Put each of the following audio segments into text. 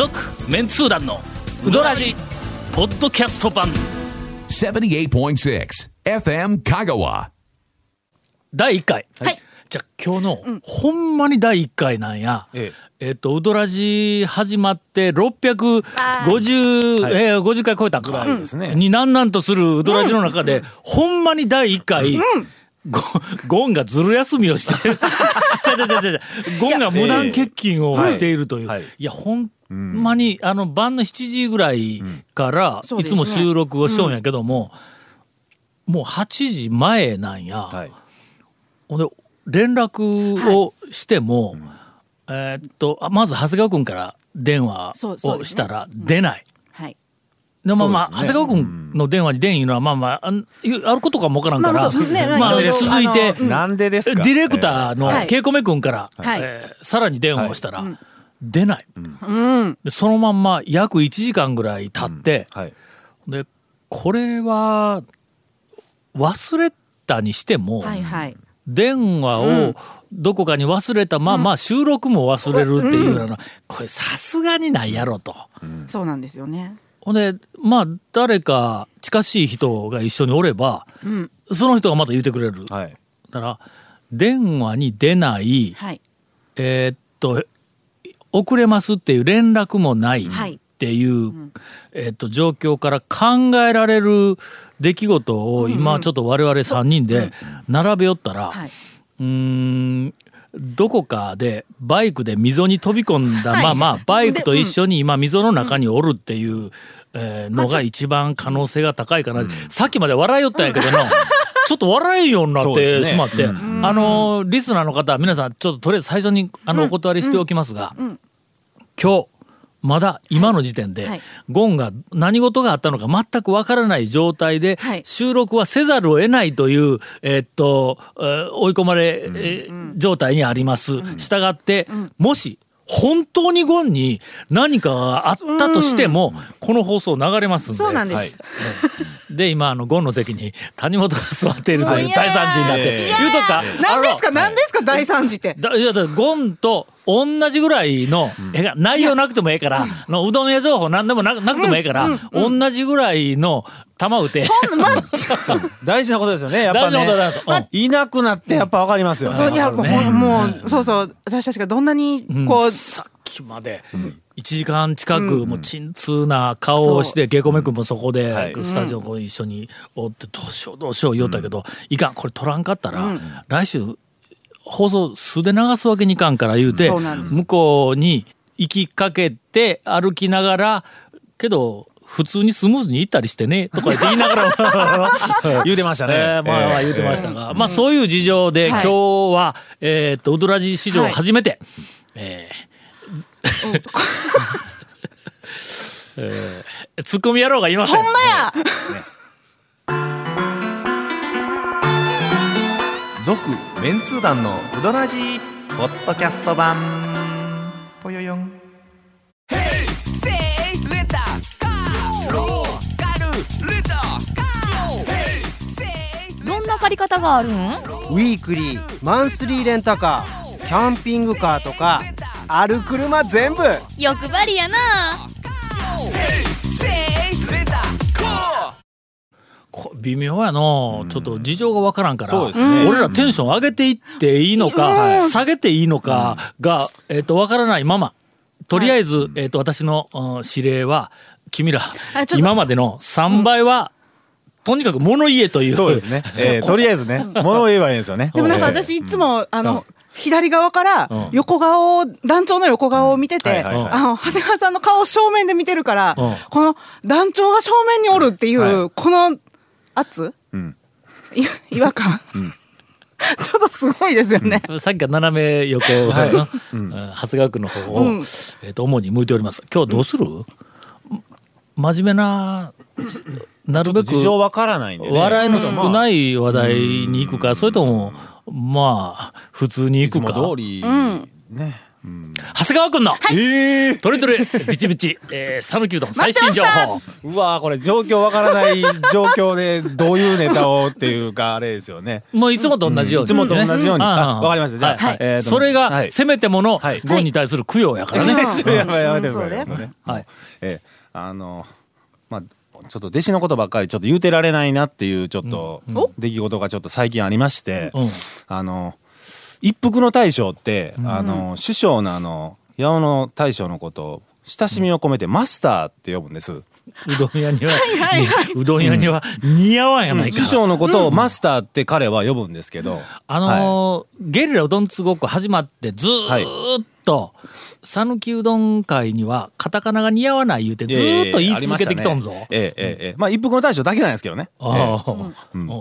続メンツー団のウドラジポッドキャスト版。78.6 FM Kagawa. 第1回、はい。じゃあ今日の、ほんまに第1回なんや。ええ。っ、とウドラジ始まって650、えー50回超えたんかぐらいですね。になんなんとするウドラジの中で、ほんまに第1回、ゴゴンがずる休みをして ゴンが無断欠勤をしているという、はいはい。いやほんまにあの晩の7時ぐらいからいつも収録をしとんやけども、もう8時前なんや、はい。ほんで連絡をしても、えーっとあまず長谷川君から電話をしたら出ない。はい。でまあまあ、ね。長谷川君の電話に出んいうのはまあまああんあることかもわからんから、まあね続いて、なんでですか？ディレクターのはい。ケイコメ君から、はい。えーさらに電話をしたら、出ない、うん。でそのまんま約1時間ぐらい経って、はい。でこれは忘れたにしても、はいはい。電話をどこかに忘れたまま収録も忘れるっていうような、これさすがにないやろと。そうなんですよね。ほんでまあ誰か近しい人が一緒におれば、その人がまた言ってくれる。だはい。から電話に出ない、はい。えーっと遅れますっていう連絡もないはい。っていう、えーっと状況から考えられる出来事を今ちょっと我々3人で並べよったら、はい。うーんどこかでバイクで溝に飛び込んだはい。まあまあバイクと一緒に今溝の中におるっていう、えーのが一番可能性が高いかな、さっきまで笑いよったんやけどな ちょっと笑えんようになってしまって、あのリスナーの方皆さんちょっととりあえず最初にあのお断りしておきますが、今日まだ今の時点で、はい。ゴンが何事があったのか全くわからない状態ではい。収録はせざるを得ないという、えーっと、えー追い込まれ、えー状態にあります。したがって、もし本当にゴンに何かがあったとしても、この放送流れますんで。そうなんです。はい で今あのゴンの席に谷本が座っているという大惨事になって言うとくか何ですか？何ですか？大惨事って。だいやゴンと同じぐらいの、えが内容なくてもええから、あのうどん屋情報何でもなくなくてもええから、同じぐらいの球打て。そんな、ま、大事なことですよねやっぱね。いなくなってやっぱわかりますよね。そういやもうほんもうそうそう。私たちがどんなにこうさっきまで1時間近くもう鎮痛な顔をしてケイコメ君もそこではい。スタジオ一緒におってどうしようどうしよう言おったけどいかんこれ取らんかったら来週放送素で流すわけにいかんから言うて向こうに行きかけて歩きながらけど普通にスムーズに行ったりしてねとか言いながら 言うてましたね。えーまあまあ言ってましたが、まあそういう事情で、はい。今日は、えーっと、ウドラジ史上初めて、えー えーツッコミ野郎がいません。ほんまや。続メンツー団のウドラジーポッドキャスト版。ぽよよん。どんな借り方があるん？ウィークリーマンスリーレンタカーキャンピングカーとかある車全部。欲張りやな。こ微妙やの。ちょっと事情がわからんから、そうですね。俺らテンション上げていっていいのか、下げていいのかが、えーっとわからないまま。とりあえず、えーっと私の、うん指令は君ら今までの3倍は、とにかく物言えという。そうですね。えーとりあえずね 物を言えばいいんですよね。でもなんかえー私いつもあの左側からうん。横顔を団長の横顔を見ててあの長谷川さんの顔を正面で見てるからうん。この団長が正面におるっていはうこの圧？うん。い違和感？ちょっとすごいですよね。さっきから斜め横の、はいうん。長谷川区の方を、うん。えー、と主に向いております。今日どうする、真面目ななるべく事情わからないんでね。笑いの少ない話題に行くか、それともまあ普通にい行くか。通りん。ね。長谷川君の、ええトレトレビチビチ、えー、讃岐うどん最新情報。うわーこれ状況わからない 状況でどういうネタをっていうかあれですよね。もういつもと同じように、いつもと同じように。ねあわかりました。じゃあはいえーとそれが、はい。せめてもの、はい。ゴンに対する供養やからね。ちょやばいやめてください。うん。もうねはい。えーあのまあちょっと弟子のことばっかりちょっと言うてられないなっていうちょっと出来事がちょっと最近ありまして、うん。あの一服の大将って、あの首相のあの八尾の大将のことを親しみを込めてマスターって呼ぶんです。うどん屋には、うどん屋には似合わんやないか。首相のことをマスターって彼は呼ぶんですけど、あのーゲリラうどんつごっこ始まってずーっと讃岐うどん会にはカタカナが似合わない言うてずっと言い続けてきとんぞ、えええええまあ一服の大将だけなんですけどね、ああ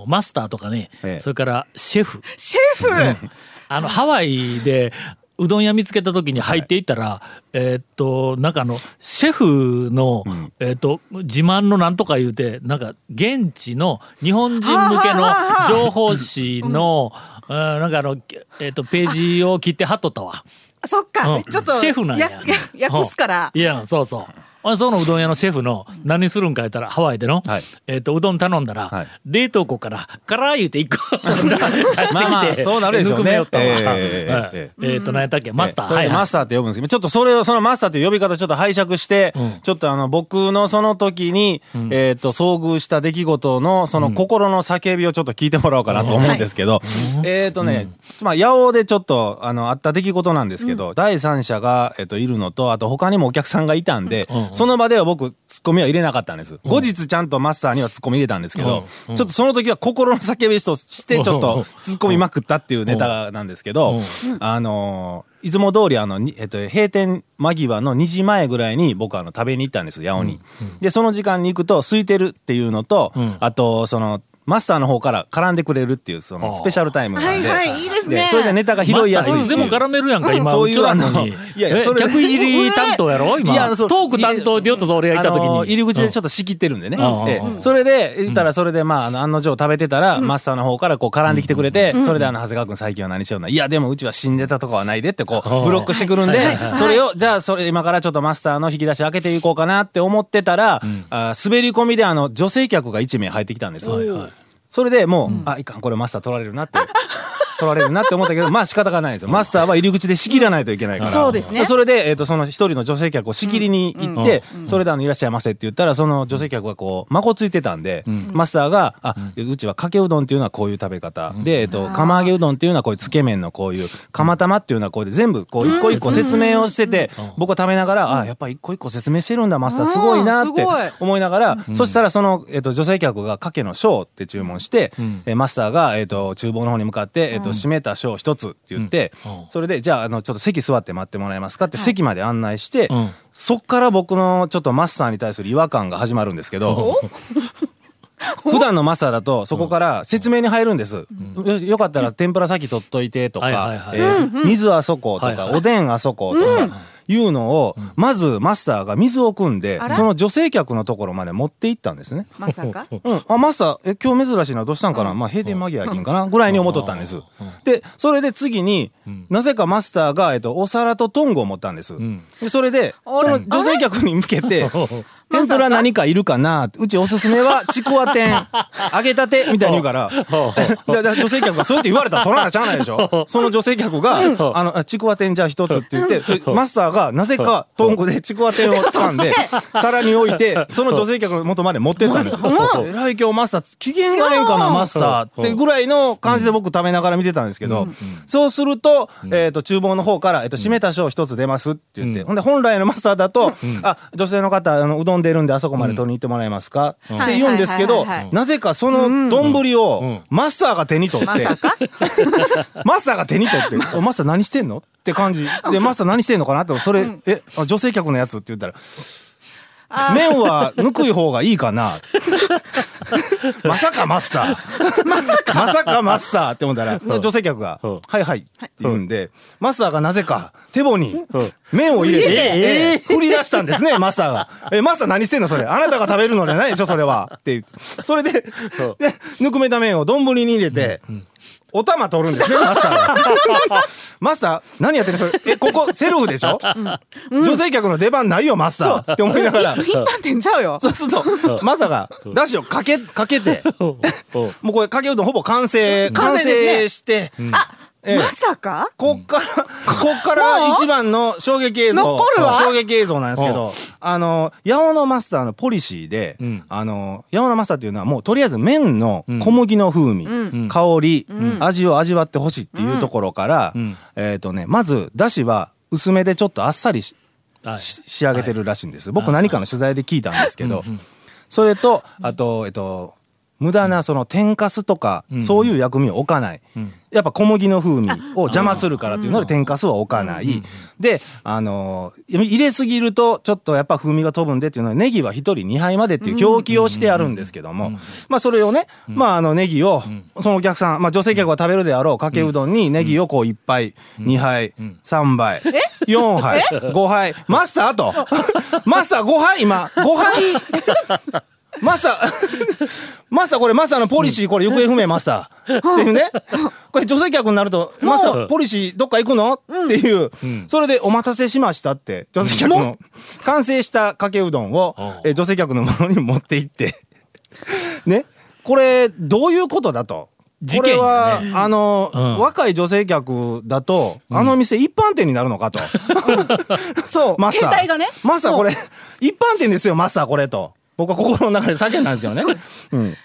マスターとかね、それからシェフ。シェフ、あのハワイでうどん屋見つけた時に入っていったら、えっとなんかあのシェフの、えっと自慢のなんとか言うてなんか現地の日本人向けの情報誌の、うなんかあの、えっとページを切ってはっとったわ。そっか、うん。ちょっとシェフなんや。や訳すから。いやそうそう。あそのうどん屋のシェフの何するんか言ったらハワイでの、はい。えっとうどん頼んだら、はい。冷凍庫からカラー言うて一個 出してきてまあまあそうなるでしょうね。えっと何やったっけ？マスター。それはいはい。でマスターって呼ぶんですけど、ちょっとそれを、そのマスターっていう呼び方ちょっと拝借して、ちょっとあの、僕のその時に、えっと、遭遇した出来事の、その心の叫びをちょっと聞いてもらおうかなと思うんですけど、えっとね、まあ、八尾でちょっと、あの、あった出来事なんですけど、第三者が、えっと、いるのと、あと他にもお客さんがいたんで、その場では僕、ツッコミは入れなかったんです。後日ちゃんとマスターにはツッコミ入れたんですけど、ちょっとその時は心の叫びとして、ちょっとツッコミまくったっていうネタなんですけど、あのーいつも通りあの、にえっと、閉店間際の2時前ぐらいに僕あの食べに行ったんです八尾に、でその時間に行くと空いてるっていうのと、あとそのマスターの方から絡んでくれるっていうそのスペシャルタイムなんで、はいはいいいですね。それでネタが拾いやすいでも絡めるやんか今そういうあのいやいやえそれ客いじり担当やろ今。いやトーク担当でよっとぞ俺がいた時に、あの入り口でちょっと仕切ってるんでね、うんええ。それで言ったらそれでまああの案の定食べてたら、マスターの方からこう絡んできてくれて、それであの長谷川君最近は何しような。いやでもうちは死んでたとかはないでってこうブロックしてくるんで、それをじゃあそれ今からちょっとマスターの引き出し開けていこうかなって思ってたら、あ滑り込みであの女性客が1名入ってきたんですよ。それでもう、あいかんこれマスター取られるなって取られるなって思ったけどまあ仕方がないですよ。マスターは入り口で仕切らないといけないから。そうですね。それで、えー、とその一人の女性客を仕切りに行って、それであの「いらっしゃいませ」って言ったらその女性客がこう孫ついてたんで、マスターが「あうちはかけうどんっていうのはこういう食べ方、で、えー、と釜揚げうどんっていうのはこういうつけ麺のこういう釜玉っていうのはこうで全部こう一個一個説明をしてて、僕は食べながら「あやっぱ一個一個説明してるんだマスターすごいな」って思いながら、そしたらその、えー、と女性客がかけの小って注文して、えーマスターが、えー、と厨房の方に向かって、えー、と閉めた小一つって言って、それでじゃああのちょっと席座って待ってもらえますかって席まで案内して、ん。そっから僕のちょっとマスターに対する違和感が始まるんですけど。普段のマスターだとそこから説明に入るんです、よよかったら天ぷら先取っといてとか、えー水あそことか、おでんあそことか、いうのを、まずマスターが水を汲んでその女性客のところまで持って行ったんですね。まさか？うん、あマスターえ今日珍しいなどうしたんかな、まあ閉店間際やきんかな？ぐらいに思っとったんです。でそれで次に、なぜかマスターが、えっと、お皿とトングを持ったんです。でそれでその女性客に向けて「天ぷら何かいるかな?」うちおすすめは ちくわ天。揚げたてみたいに言うから。女性客がそうやって言われたら取らなしゃあないでしょ。その女性客が「あのあちくわ天じゃあ一つ」って言ってマスターがなぜかトングでちくわ天を掴んで皿に置いてその女性客の元まで持ってったんですよ。えらい今日マスター機嫌がええんかなマスターってぐらいの感じで僕食べながら見てたんですけどそうすると,、えー、と厨房の方から、えー、と締めた小一つ出ますって言って、ほんで本来のマスターだと「あ女性の方あのうどん出るんであそこまで取りに行ってもらえますか?」って言うんですけどなぜかその丼をマスターが手に取って、マスターが手に取って「おマスター何してんの?」って感じ。でマスター何してんのかな？ってそれ「えあ女性客のやつ?」って言ったら「麺はぬくい方がいいかな」まさかマスター。まさか。まさかマスターって思ったら女性客が「はいはい」って言うんでマスターがなぜか手棒に麺を入れて、ええ振り出したんですねマスターが「えマスター何してんのそれ？あなたが食べるのじゃないでしょそれは」って言ってそれででぬくめた麺を丼に入れてお玉取るんですね マスターが。マスター何やってんの？それえここセルフでしょ、女性客の出番ないよマスター。って思いながら。一般店ちゃうよ。そうするとマサがだしをかけかけて。もうこれかけうどんほぼ完成完完成して、ええ。まさか？こっから、こっから一番の衝撃映像。衝撃映像なんですけど、あの、八尾のマスターのポリシーで、あの、八尾のマスターっていうのはもうとりあえず麺の小麦の風味、香り、味を味わってほしいっていうところから、えっとね、まず、だしは薄めでちょっとあっさりしはい。し仕上げてるらしいんです。僕何かの取材で聞いたんですけど、それと、あと、えっと、無駄なその天かすとか、そういう薬味を置かない。やっぱ小麦の風味を邪魔するからっていうので天かすは置かない。で、あのー入れすぎるとちょっとやっぱ風味が飛ぶんでっていうのはネギは一人2杯までっていう表記をしてあるんですけども、まあそれをね、まああのネギを、そのお客さん、まあ女性客が食べるであろうかけうどんにネギをこう1杯、2杯、3杯、4杯、5杯、マスターと、マスター5杯今、5杯、マスター、マスターこれマスターのポリシーこれ行方不明マスター。っていうね。これ女性客になると、マスターポリシーどっか行くの？っていう、それでお待たせしましたって、女性客の完成したかけうどんをえ女性客のものに持って行って、ね。これどういうことだと。これは、あの、うん若い女性客だと、あの店一般店になるのかと。そう。マスター。携帯がね。マスターこれ一般店ですよ、マスターこれと。僕は心の中で叫んだんですけどね。うん。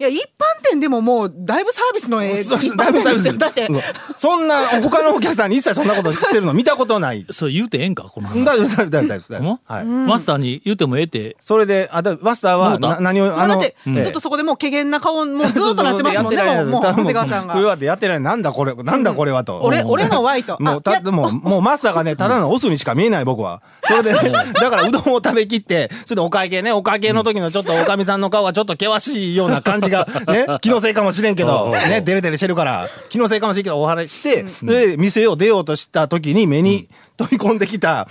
いや、一般店でももう、だいぶサービスのええそうそう一般店ですよ。だって、そんな、他のお客さんに一切そんなことしてるの見たことない。そう言うてええんかこの話大丈夫、大丈夫、大丈夫大丈夫大丈夫。はい。マスターに言うてもええってそれで、あ、だマスターはな何を、まあだって、ええずっとそこでもう、怪げな顔、もうずっとなってますもんね、もう、もう、長谷川さんが。食い終わってやってない。なんだこれ、なんだこれはと。俺、俺の Y と。もう、た、でも、もうマスターがね、ただのオスにしか見えない僕は。それで、ね、だからうどんを食べきって、それでお会計ね、お会計の時のちょっとおかみさんの顔がちょっと険しいような感じが、ね、気のせいかもしれんけど、ね、デレデレしてるから、気のせいかもしれんけど、お話しして、で、店を出ようとした時に目に飛び込んできた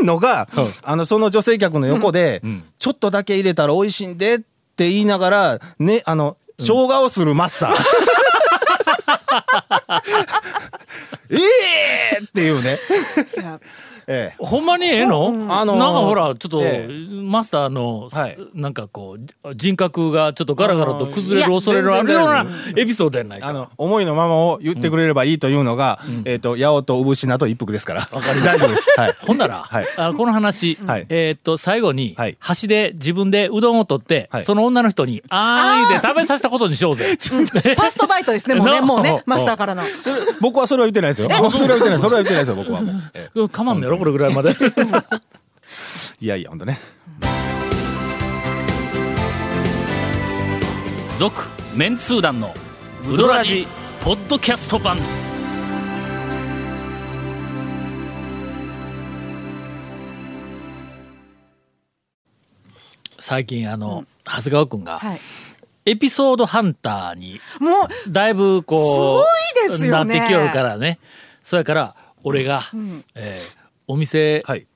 のが、あの、その女性客の横で、ちょっとだけ入れたら美味しいんでって言いながら、ね、あの、生姜をするマスター。ええっていうね。ええ。ほんまにええの、あのーなんかほらちょっと、えマスターの、はいなんかこう人格がちょっとガラガラと崩れる恐れのあるようなエピソードやないか。あの、思いのままを言ってくれればいいというのが、えっと、八尾と産品と一服ですから。わかり大丈夫です。はい。ほんなら、はいあこの話、はいえーっと最後に、はい箸で自分でうどんを取って、はいその女の人に「あーい」で食べさせたことにしようぜ。ファーストバイトですね、もうね、なもうね、マスターからの。それ、僕はそれは言ってないですよ。僕それは言ってない。それは言ってないですよ、僕はもう。ええかまんねやろこれぐらいまで。いやいや、ほんとね。続メンツー団のウドラジポッドキャスト版。最近あの、長谷川君が、はい。エピソードハンターにもう、だいぶこうすごいですよねなってきよるからねそやから俺が、えーお店、はい。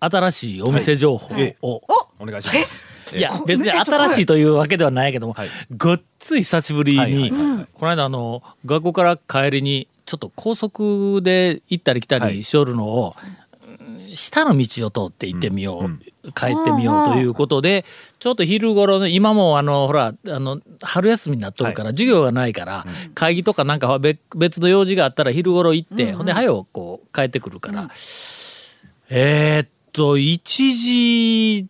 新しいお店情報ええ。を、お願いします。いやこ別に新しいというわけではないけども、はい。ごっつい久しぶりに、はいはい。はいはいこの間あの学校から帰りにちょっと高速で行ったり来たはい。りしよるのを、下の道を通って行ってみよう、帰ってみようということで、ちょっと昼頃の今もあのほらあの春休みになっとるから、授業がないから、会議とかなんか別別の用事があったら昼頃行って、ほんで早うこう帰ってくるから、えーっと1時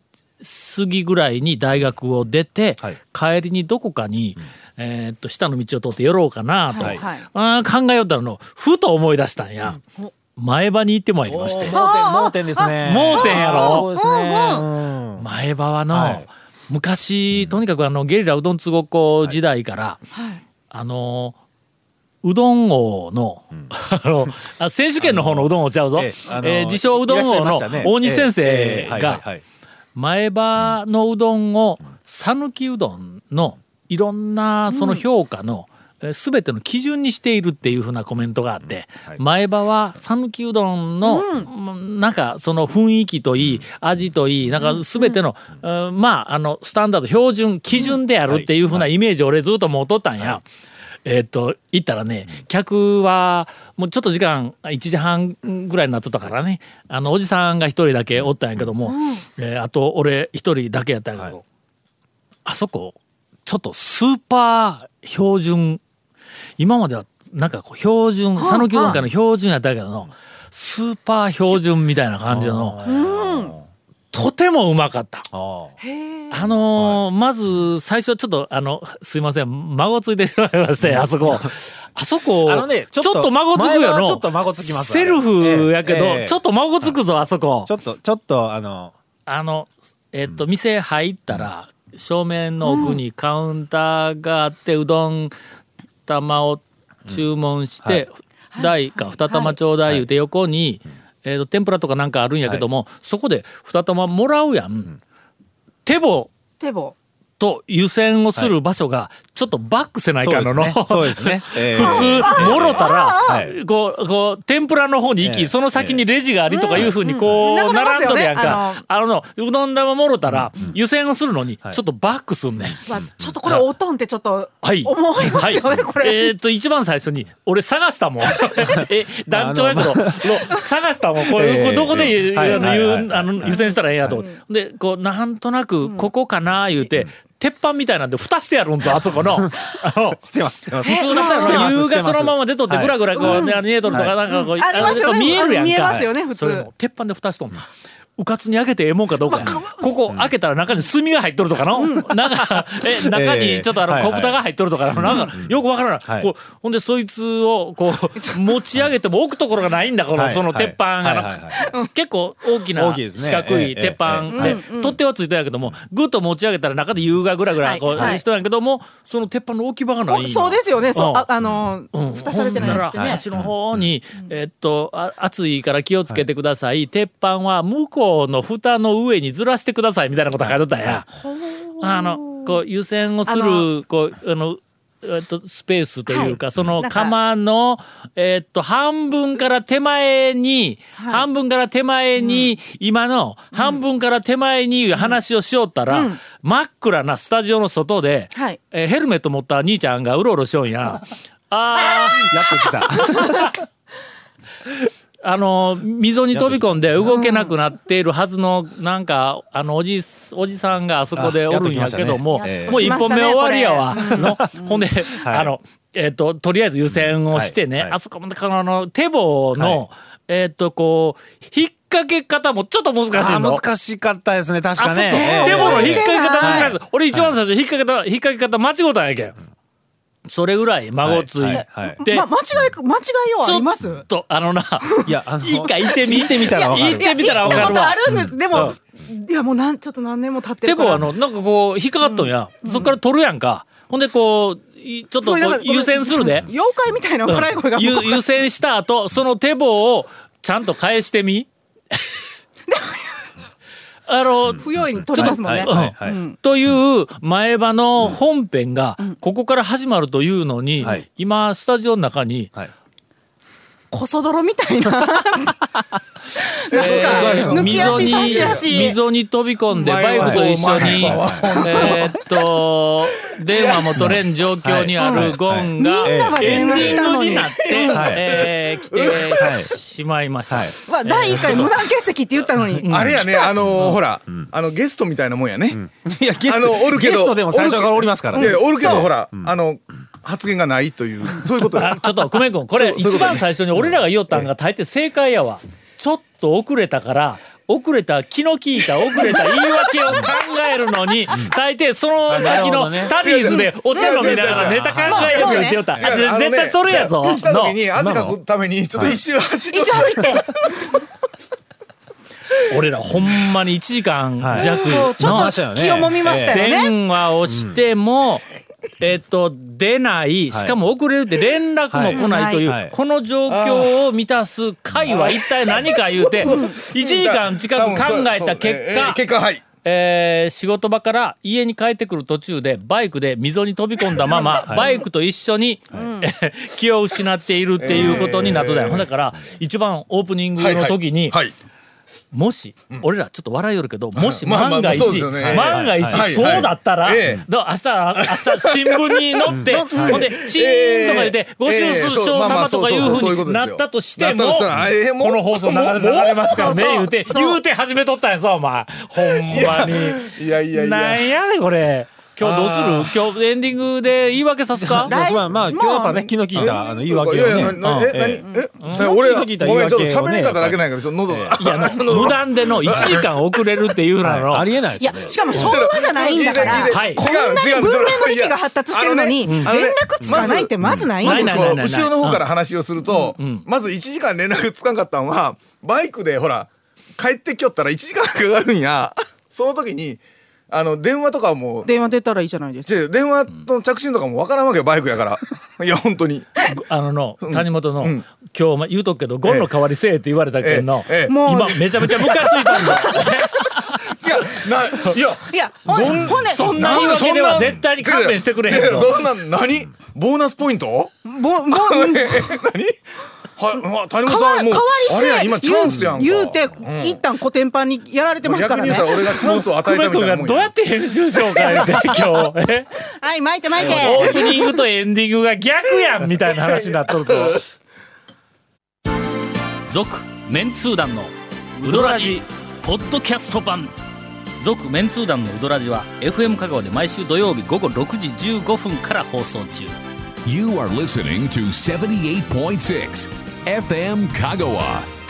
過ぎぐらいに大学を出て、はい。帰りにどこかに、えーっと下の道を通って寄ろうかなと、はい。はい。あー考えよったのふと思い出したんや、前場に行ってまいりまして。盲点、盲点ですね。盲点やろ？そうですね。うん前場はの、はい。昔とにかくあのゲリラうどんつごっこ時代から、あのうどん王の,、あのあ選手権の方のうどん王ちゃうぞ、ええ自称うどん王の大西先生がはい前場のうどんを讃岐うどんのいろんなその評価の、えー全ての基準にしているっていうふうなコメントがあって、はい。前場は讃岐うどんの、うん。なんかその雰囲気といい味といいなんか全ての、うん。まああのスタンダード標準基準であるっていうふうなイメージを俺ずっと持っとったんや。えっと行ったらね客はもうちょっと時間1時半ぐらいになっとったからね。あのおじさんが一人だけおったんやけども、えーあと俺一人だけやったんやけど、あそこちょっとスーパー標準。今まではなんかこう標準讃岐うどん会の標準やったけどのスーパー標準みたいな感じのとてもうまかった。ああ。のーまず最初ちょっとあのすいません。孫ついてしまいましてあそこ。あそこ あのねちょっちょっとと孫つく前よのはちょっと孫つきますセルフやけど、ええ。ええちょっと孫つくぞあそこ。ちょっとちょっとあのあのえっと店入ったら正面の奥にカウンターがあってうどん玉を注文して大か二玉ちょうだい言うて横にえっと天ぷらとかなんかあるんやけどもそこで二玉もらうやん。手棒手棒。と湯煎をする場所がちょっとバックせないかんの。の、そうですね。そうですね。ええ。普通もろたら、はい。こうこう天ぷらの方に行き、ええ。その先にレジがありとかいうふうにこう、うん。うん並んどるやん流れますよかねあの。うどん玉もろたら、湯煎をするのにちょっとバックすんねん。まあ、ちょっとこれおとんってちょっとはい。思いますよね、これ。えーっと、一番最初に、俺探したもん。え、団長やけど、の探したもん。これ、ええ。これどこで湯煎したらええんやと。で、こう、なんとなく、ここかな、言うて、鉄板みたいなんで蓋してやるんぞ、あそこの。あの、してますしてます。普通だったら湯がそのまま出とってはい。ぐらぐらこうえとるとかなんかこう見えるやんか。見えますよね普通。鉄板で蓋しとんねんうかつに開けてええもんかどうかやここ開けたら中に炭が入っとるとかの なんかえ中にちょっとあのええ小豚が入っとるとかのなんかよくわからはい。ないこうほんでそいつをこう 持ち上げても置くところがないんだこのはい。その鉄板が結構大きな四角いええ鉄板。ええ。で取っ手はついてんやけどもぐっと持ち上げたら中で湯がぐらぐらこはい。はい。うしとんやけどもその鉄板の置き場がないそうですよね。そうう、ん。あ、あのうん、蓋されてないやつってね。端の方に、えっとあ熱いから気をつけてください、鉄板は向こうの蓋の上にずらしてくださいみたいなこと書いてたんや。あのこう湯煎をすあるのこうあのえっと、スペースというか、はい。その釜の、えっと、半分から手前に、はい。半分から手前に、今の半分から手前にいう話をしよったら、うん。真っ暗なスタジオの外で、はい。えーヘルメット持った兄ちゃんがうろうろしよんや。あー。やってきた あの溝に飛び込んで動けなくなっているはずのなんかあのおじおじさんがあそこでおるんやけども、ねもう一本目終わりやわ。の ほんで、あのえっ、ととりあえず湯煎をしてね、はい。はい。あそこまであの手棒の、はい。えっ、とこう引っ掛け方もちょっと難しいあの。難しかったですね確かね。手棒の引っ掛け方難しい。俺一番最初引っ掛け方、引っ掛け方間違うたんやけん。それぐらい孫ついて、はいはいでま、間違い、間違いようあります？ちょっとあのな、いやあの一回行ってみ行ってみたらわかる。行ってみたらわかるわ。行ったことあ。るんです。でも、うん。いやもうなん、ちょっと何年も経ってるから。でもあのなんかこう引っかかっとんや、そっから取るやんか。ほんでこういちょっとこそうなんかう湯煎するで。妖怪みたいな笑い声がゆ向こうから湯煎した後その手棒をちゃんと返してみ あの不用意に取りますもんね。という前歯の本編がここから始まるというのに、はい。今スタジオの中にはい。こそ泥みたいな。なんか、えー抜き足差し足。溝に飛び込んでバイクと一緒に、えーっと電話も取れん状況にあるゴンがエンディングになって、はい。えー来てしまいました。第一回無断欠席って言ったのに。あれやね、あのーほら、あのゲストみたいなもんやね。いやゲストおるけどゲストでも最初からおりますからね。おるけどほら、あの発言がないというそういうことちょっと久米君これ一番最初に俺らが言おったんが大抵正解やわ。と遅れたから遅れた気の利いた遅れた言い訳を考えるのに大抵その先のタリーズでお茶飲みながらネタ考えるって言った。絶対それやぞ。来た時にの汗かくためにちょっと一周走る。一緒走って。俺らほんまに1時間弱そうちょのっと気をもみましたよね。電話をしても、えっと出ないしかも遅れるって連絡も来ないという、この状況を満たす会は一体何か言うて 1時間近く考えた結えー果結果はい。えー仕事場から家に帰ってくる途中でバイクで溝に飛び込んだまま、バイクと一緒に、えー気を失っているっていうことになっただよ、だから一番オープニングの時に、はい。もし、俺らちょっと笑いよるけど、もし万が一、万が一、はいそうだったら、だ明日、明日新聞に載って、ほんで、チーンとか言って、ご愁傷様とかいうふうになったとしても、この放送流れもう流れますからね、言う。て、言うて始めとったんやぞ、お前。ほんまに。いやいやいや。なんやねん、これ。今日どうする？今日エンディングで言い訳さすか？そうそうまあ今日やっぱね気の利いたあの言い訳をいやいや、ねななえ、うん何？え、俺が、ごめん、ちょっと喋り方だけないから、ちょっと喉が。いや、無断での1時間遅れるっていうなの。ありえないでいやすよねしかも昭和じゃないんだからいいでいいではい。こんなに文明の域が発達してるのに連あのね絡つかないってまずないんまずですよ。後ろの方から話をすると、まず1時間連絡つかんかったんはバイクでほら帰ってきよったら1時間かかるんや。その時にあの電話とかも電話出たらいいじゃないですか。電話の着信とかもわからんわけよバイクやから。いや本当に。あのの、谷本の、ん。今日言うとくけど、ゴンの代わりせえって言われたけんの、ええ。ええ。もう今めちゃめちゃムカついたんだ。いやないや。いやほんほんでそんな言い訳では絶対に勘弁してくれへん。そんな何？ボーナスポイント？ぼぼ え何？はうわ谷本さんもうあれやせ今チャンスやんか言うてん一旦コテンパンにやられてますからね逆に言ったら俺がチャンスを与えたみたいなもんどうやって編集しようか言うて、今日。え？はい巻いて巻いてオープニングとエンディングが逆やんみたいな話になっとるぞ。続、メンツー団のウドラジ、ポッドキャスト版。続、メンツー団のウドラジは、FM 香川で毎週土曜日午後6時15分から放送中。You are listening to 78.6 FM Kagawa.